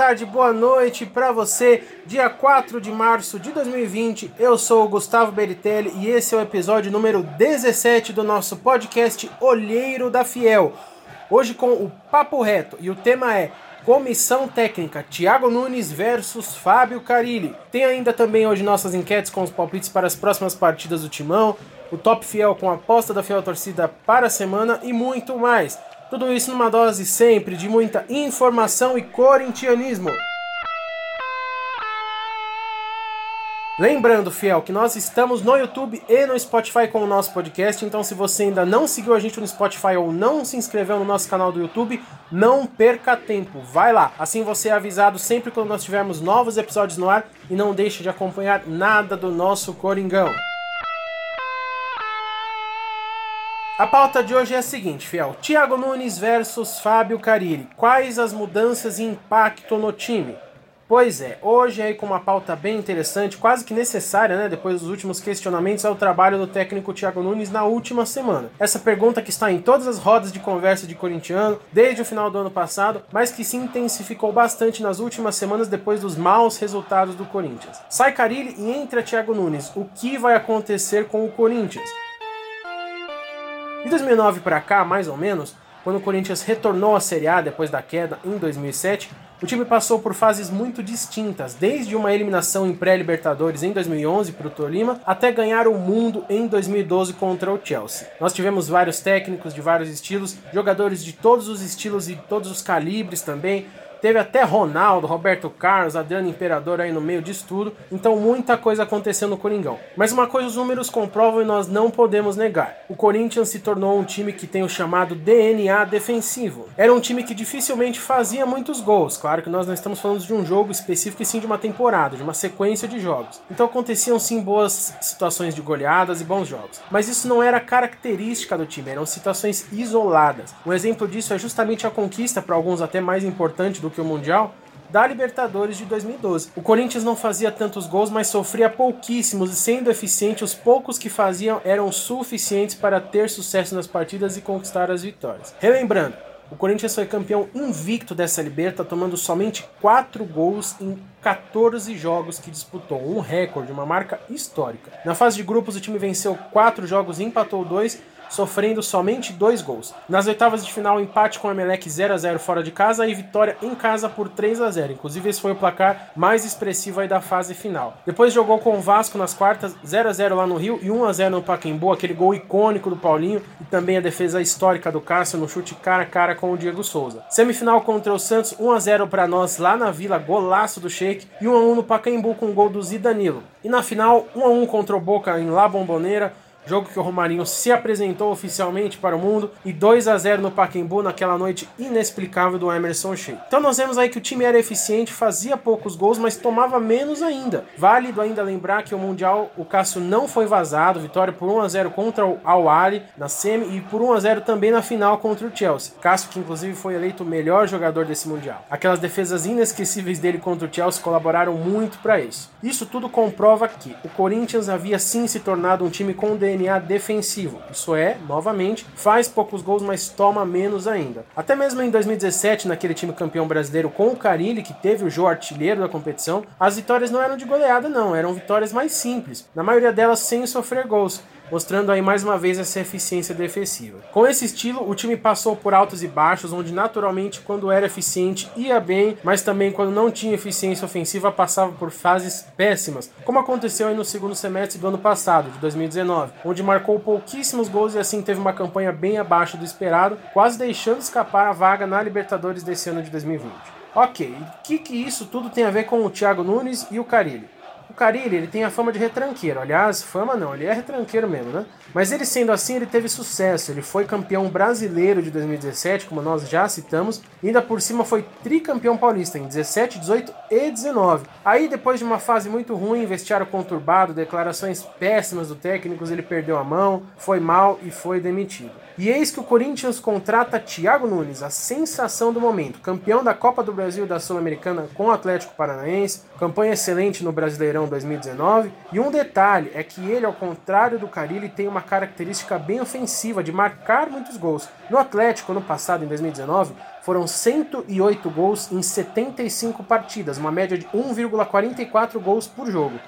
tarde, boa noite para você. Dia 4 de março de 2020, eu sou o Gustavo Beritelli e esse é o episódio número 17 do nosso podcast Olheiro da Fiel. Hoje com o Papo Reto e o tema é Comissão Técnica, Thiago Nunes versus Fábio Carilli. Tem ainda também hoje nossas enquetes com os palpites para as próximas partidas do Timão, o Top Fiel com a aposta da Fiel Torcida para a semana e muito mais. Tudo isso numa dose sempre de muita informação e corintianismo. Lembrando, fiel, que nós estamos no YouTube e no Spotify com o nosso podcast, então se você ainda não seguiu a gente no Spotify ou não se inscreveu no nosso canal do YouTube, não perca tempo, vai lá. Assim você é avisado sempre quando nós tivermos novos episódios no ar e não deixe de acompanhar nada do nosso Coringão. A pauta de hoje é a seguinte, fiel. Thiago Nunes versus Fábio Carilli. Quais as mudanças e impacto no time? Pois é, hoje aí com uma pauta bem interessante, quase que necessária, né, depois dos últimos questionamentos ao trabalho do técnico Thiago Nunes na última semana. Essa pergunta que está em todas as rodas de conversa de corintiano desde o final do ano passado, mas que se intensificou bastante nas últimas semanas depois dos maus resultados do Corinthians. Sai Carilli e entra Thiago Nunes. O que vai acontecer com o Corinthians? De 2009 para cá, mais ou menos, quando o Corinthians retornou à Série A depois da queda em 2007, o time passou por fases muito distintas, desde uma eliminação em pré-Libertadores em 2011 para o Tolima, até ganhar o mundo em 2012 contra o Chelsea. Nós tivemos vários técnicos de vários estilos, jogadores de todos os estilos e todos os calibres também, Teve até Ronaldo, Roberto Carlos, Adriano Imperador aí no meio disso tudo. Então muita coisa aconteceu no Coringão. Mas uma coisa os números comprovam e nós não podemos negar. O Corinthians se tornou um time que tem o chamado DNA defensivo. Era um time que dificilmente fazia muitos gols. Claro que nós não estamos falando de um jogo específico e sim de uma temporada, de uma sequência de jogos. Então aconteciam sim boas situações de goleadas e bons jogos. Mas isso não era característica do time, eram situações isoladas. Um exemplo disso é justamente a conquista, para alguns até mais importante do que o Mundial, da Libertadores de 2012. O Corinthians não fazia tantos gols, mas sofria pouquíssimos e sendo eficiente, os poucos que faziam eram suficientes para ter sucesso nas partidas e conquistar as vitórias. Relembrando, o Corinthians foi campeão invicto dessa Liberta, tomando somente 4 gols em 14 jogos que disputou, um recorde, uma marca histórica. Na fase de grupos, o time venceu 4 jogos e empatou 2 sofrendo somente dois gols. Nas oitavas de final, empate com o Emelec 0 a 0 fora de casa e vitória em casa por 3 a 0. Inclusive, esse foi o placar mais expressivo aí da fase final. Depois jogou com o Vasco nas quartas, 0 a 0 lá no Rio e 1 a 0 no Pacaembu, aquele gol icônico do Paulinho e também a defesa histórica do Cássio no chute cara a cara com o Diego Souza. Semifinal contra o Santos, 1 a 0 para nós lá na Vila, golaço do Sheik e 1 a 1 no Pacaembu com o gol do Zidanilo. E na final, 1 a 1 contra o Boca em La Bombonera jogo que o Romarinho se apresentou oficialmente para o mundo, e 2 a 0 no Pacaembu naquela noite inexplicável do Emerson Sheik. Então nós vemos aí que o time era eficiente, fazia poucos gols, mas tomava menos ainda. Válido ainda lembrar que o Mundial, o Cássio não foi vazado, vitória por 1 a 0 contra o Al Ali na semi e por 1 a 0 também na final contra o Chelsea. Cássio que inclusive foi eleito o melhor jogador desse Mundial. Aquelas defesas inesquecíveis dele contra o Chelsea colaboraram muito para isso. Isso tudo comprova que o Corinthians havia sim se tornado um time com DNA defensivo. Isso é, novamente, faz poucos gols, mas toma menos ainda. Até mesmo em 2017, naquele time campeão brasileiro com o Carilli, que teve o Jô artilheiro da competição, as vitórias não eram de goleada, não, eram vitórias mais simples, na maioria delas sem sofrer gols mostrando aí mais uma vez essa eficiência defensiva. Com esse estilo, o time passou por altos e baixos, onde naturalmente quando era eficiente ia bem, mas também quando não tinha eficiência ofensiva passava por fases péssimas, como aconteceu aí no segundo semestre do ano passado, de 2019, onde marcou pouquíssimos gols e assim teve uma campanha bem abaixo do esperado, quase deixando escapar a vaga na Libertadores desse ano de 2020. Ok, o que, que isso tudo tem a ver com o Thiago Nunes e o Carilli? O Carilli, ele tem a fama de retranqueiro. Aliás, fama não, ele é retranqueiro mesmo, né? Mas ele sendo assim, ele teve sucesso. Ele foi campeão brasileiro de 2017, como nós já citamos, e ainda por cima foi tricampeão paulista em 17, 18 e 19. Aí, depois de uma fase muito ruim, vestiário conturbado, declarações péssimas do técnico, ele perdeu a mão, foi mal e foi demitido. E eis que o Corinthians contrata Thiago Nunes, a sensação do momento, campeão da Copa do Brasil e da Sul-Americana com o Atlético Paranaense, campanha excelente no Brasileirão 2019. E um detalhe é que ele, ao contrário do Carilli, tem uma característica bem ofensiva de marcar muitos gols. No Atlético, ano passado, em 2019, foram 108 gols em 75 partidas, uma média de 1,44 gols por jogo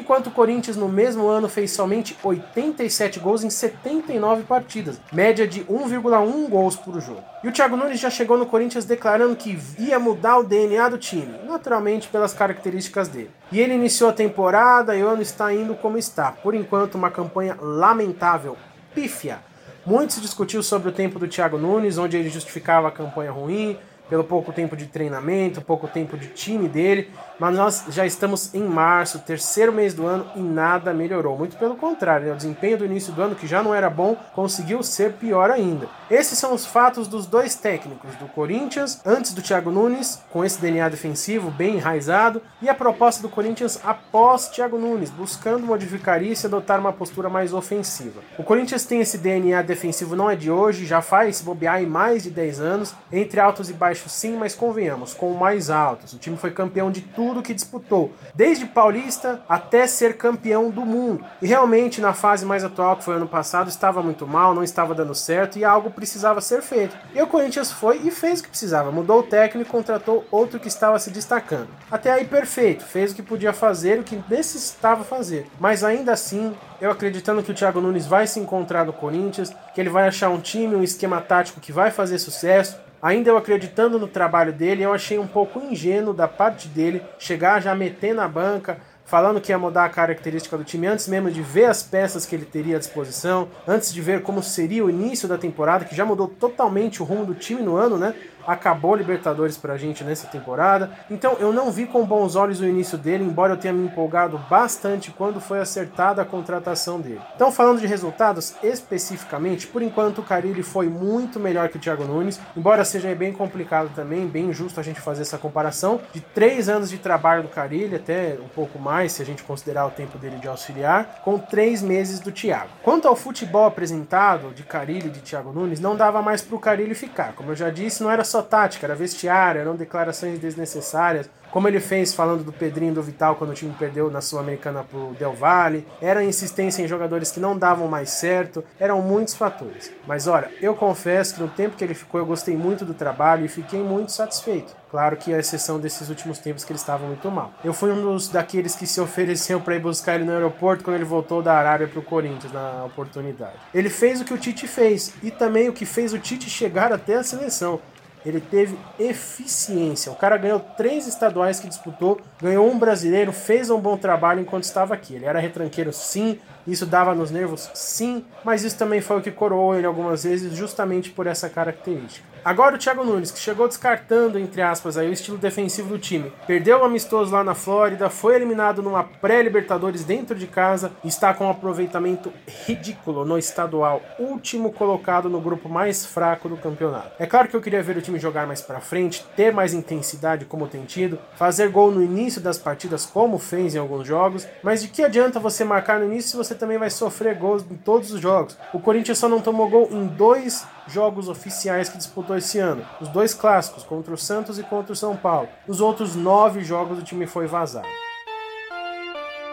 enquanto o Corinthians no mesmo ano fez somente 87 gols em 79 partidas, média de 1,1 gols por jogo. E o Thiago Nunes já chegou no Corinthians declarando que ia mudar o DNA do time, naturalmente pelas características dele. E ele iniciou a temporada e o ano está indo como está. Por enquanto, uma campanha lamentável, pífia. Muito se discutiu sobre o tempo do Thiago Nunes, onde ele justificava a campanha ruim, pelo pouco tempo de treinamento, pouco tempo de time dele, mas nós já estamos em março, terceiro mês do ano e nada melhorou. Muito pelo contrário, né? o desempenho do início do ano, que já não era bom, conseguiu ser pior ainda. Esses são os fatos dos dois técnicos, do Corinthians, antes do Thiago Nunes, com esse DNA defensivo bem enraizado, e a proposta do Corinthians após Thiago Nunes, buscando modificar isso e adotar uma postura mais ofensiva. O Corinthians tem esse DNA defensivo, não é de hoje, já faz bobear em mais de 10 anos, entre altos e baixos sim, mas convenhamos, com mais altos. O time foi campeão de tudo que disputou, desde paulista até ser campeão do mundo. E realmente, na fase mais atual, que foi ano passado, estava muito mal, não estava dando certo e algo precisava ser feito. E o Corinthians foi e fez o que precisava, mudou o técnico e contratou outro que estava se destacando. Até aí, perfeito, fez o que podia fazer, o que necessitava fazer. Mas ainda assim, eu acreditando que o Thiago Nunes vai se encontrar no Corinthians, que ele vai achar um time, um esquema tático que vai fazer sucesso, Ainda eu acreditando no trabalho dele, eu achei um pouco ingênuo da parte dele chegar já metendo na banca, falando que ia mudar a característica do time antes mesmo de ver as peças que ele teria à disposição, antes de ver como seria o início da temporada, que já mudou totalmente o rumo do time no ano, né? Acabou Libertadores pra gente nessa temporada. Então eu não vi com bons olhos o início dele, embora eu tenha me empolgado bastante quando foi acertada a contratação dele. Então falando de resultados especificamente, por enquanto o Carilli foi muito melhor que o Thiago Nunes, embora seja bem complicado também, bem injusto a gente fazer essa comparação de três anos de trabalho do Carilli, até um pouco mais se a gente considerar o tempo dele de auxiliar, com três meses do Thiago. Quanto ao futebol apresentado de Carilli e de Thiago Nunes, não dava mais pro Carilli ficar. Como eu já disse, não era só tática, era vestiário, eram declarações desnecessárias, como ele fez falando do Pedrinho do Vital quando o time perdeu na Sul-Americana pro Del Valle, era insistência em jogadores que não davam mais certo, eram muitos fatores. Mas olha, eu confesso que no tempo que ele ficou eu gostei muito do trabalho e fiquei muito satisfeito. Claro que a exceção desses últimos tempos que ele estava muito mal. Eu fui um dos daqueles que se ofereceu para ir buscar ele no aeroporto quando ele voltou da Arábia para o Corinthians na oportunidade. Ele fez o que o Tite fez e também o que fez o Tite chegar até a seleção ele teve eficiência. O cara ganhou três estaduais que disputou, ganhou um brasileiro, fez um bom trabalho enquanto estava aqui. Ele era retranqueiro, sim, isso dava nos nervos, sim, mas isso também foi o que coroou ele algumas vezes, justamente por essa característica. Agora o Thiago Nunes, que chegou descartando, entre aspas, aí, o estilo defensivo do time. Perdeu o amistoso lá na Flórida, foi eliminado numa pré-Libertadores dentro de casa e está com um aproveitamento ridículo no estadual, último colocado no grupo mais fraco do campeonato. É claro que eu queria ver o time jogar mais para frente, ter mais intensidade como tem tido, fazer gol no início das partidas como fez em alguns jogos, mas de que adianta você marcar no início se você também vai sofrer gols em todos os jogos? O Corinthians só não tomou gol em dois jogos oficiais que disputou esse ano. Os dois clássicos, contra o Santos e contra o São Paulo. Os outros nove jogos o time foi vazado.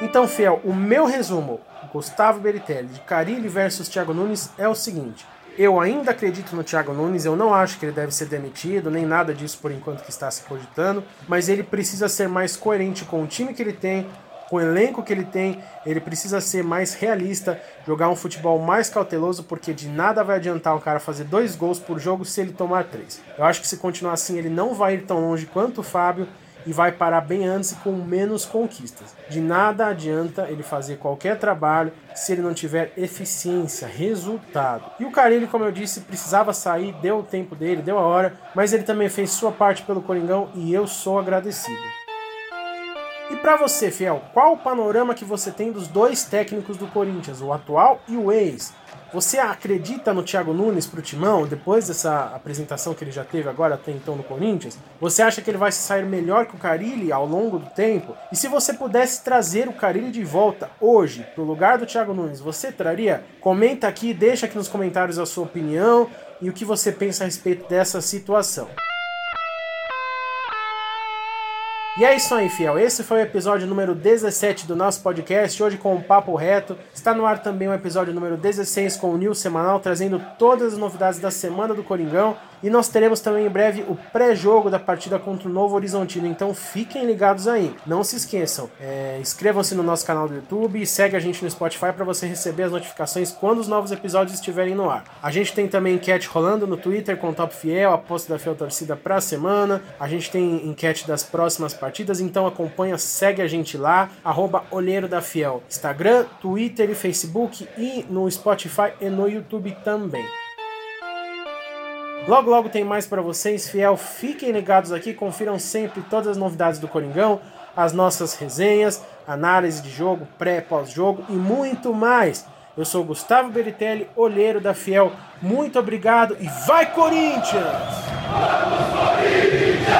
Então, Fiel, o meu resumo, Gustavo Beritelli, de Carilli versus Thiago Nunes, é o seguinte. Eu ainda acredito no Thiago Nunes, eu não acho que ele deve ser demitido, nem nada disso por enquanto que está se cogitando, mas ele precisa ser mais coerente com o time que ele tem, com o elenco que ele tem, ele precisa ser mais realista, jogar um futebol mais cauteloso, porque de nada vai adiantar um cara fazer dois gols por jogo se ele tomar três. Eu acho que se continuar assim, ele não vai ir tão longe quanto o Fábio e vai parar bem antes e com menos conquistas. De nada adianta ele fazer qualquer trabalho se ele não tiver eficiência, resultado. E o Carilli, como eu disse, precisava sair, deu o tempo dele, deu a hora, mas ele também fez sua parte pelo Coringão e eu sou agradecido. E para você, Fiel, qual o panorama que você tem dos dois técnicos do Corinthians, o atual e o ex? Você acredita no Thiago Nunes pro Timão, depois dessa apresentação que ele já teve agora até então no Corinthians? Você acha que ele vai se sair melhor que o Carilli ao longo do tempo? E se você pudesse trazer o Carilli de volta hoje, pro lugar do Thiago Nunes, você traria? Comenta aqui, deixa aqui nos comentários a sua opinião e o que você pensa a respeito dessa situação. E é isso aí, fiel. Esse foi o episódio número 17 do nosso podcast, hoje com o Papo Reto. Está no ar também o episódio número 16 com o News Semanal, trazendo todas as novidades da semana do Coringão. E nós teremos também em breve o pré-jogo da partida contra o Novo Horizontino, então fiquem ligados aí. Não se esqueçam, é, inscrevam-se no nosso canal do YouTube segue a gente no Spotify para você receber as notificações quando os novos episódios estiverem no ar. A gente tem também enquete rolando no Twitter com o Top Fiel, aposta da Fiel Torcida para a semana. A gente tem enquete das próximas partidas, então acompanha, segue a gente lá, arroba Olheiro da Fiel. Instagram, Twitter e Facebook e no Spotify e no YouTube também. Logo, logo tem mais para vocês, fiel. Fiquem ligados aqui, confiram sempre todas as novidades do Coringão, as nossas resenhas, análise de jogo, pré, pós-jogo e muito mais. Eu sou Gustavo Beritelli, olheiro da Fiel. Muito obrigado e vai Corinthians! Vamos, Corinthians!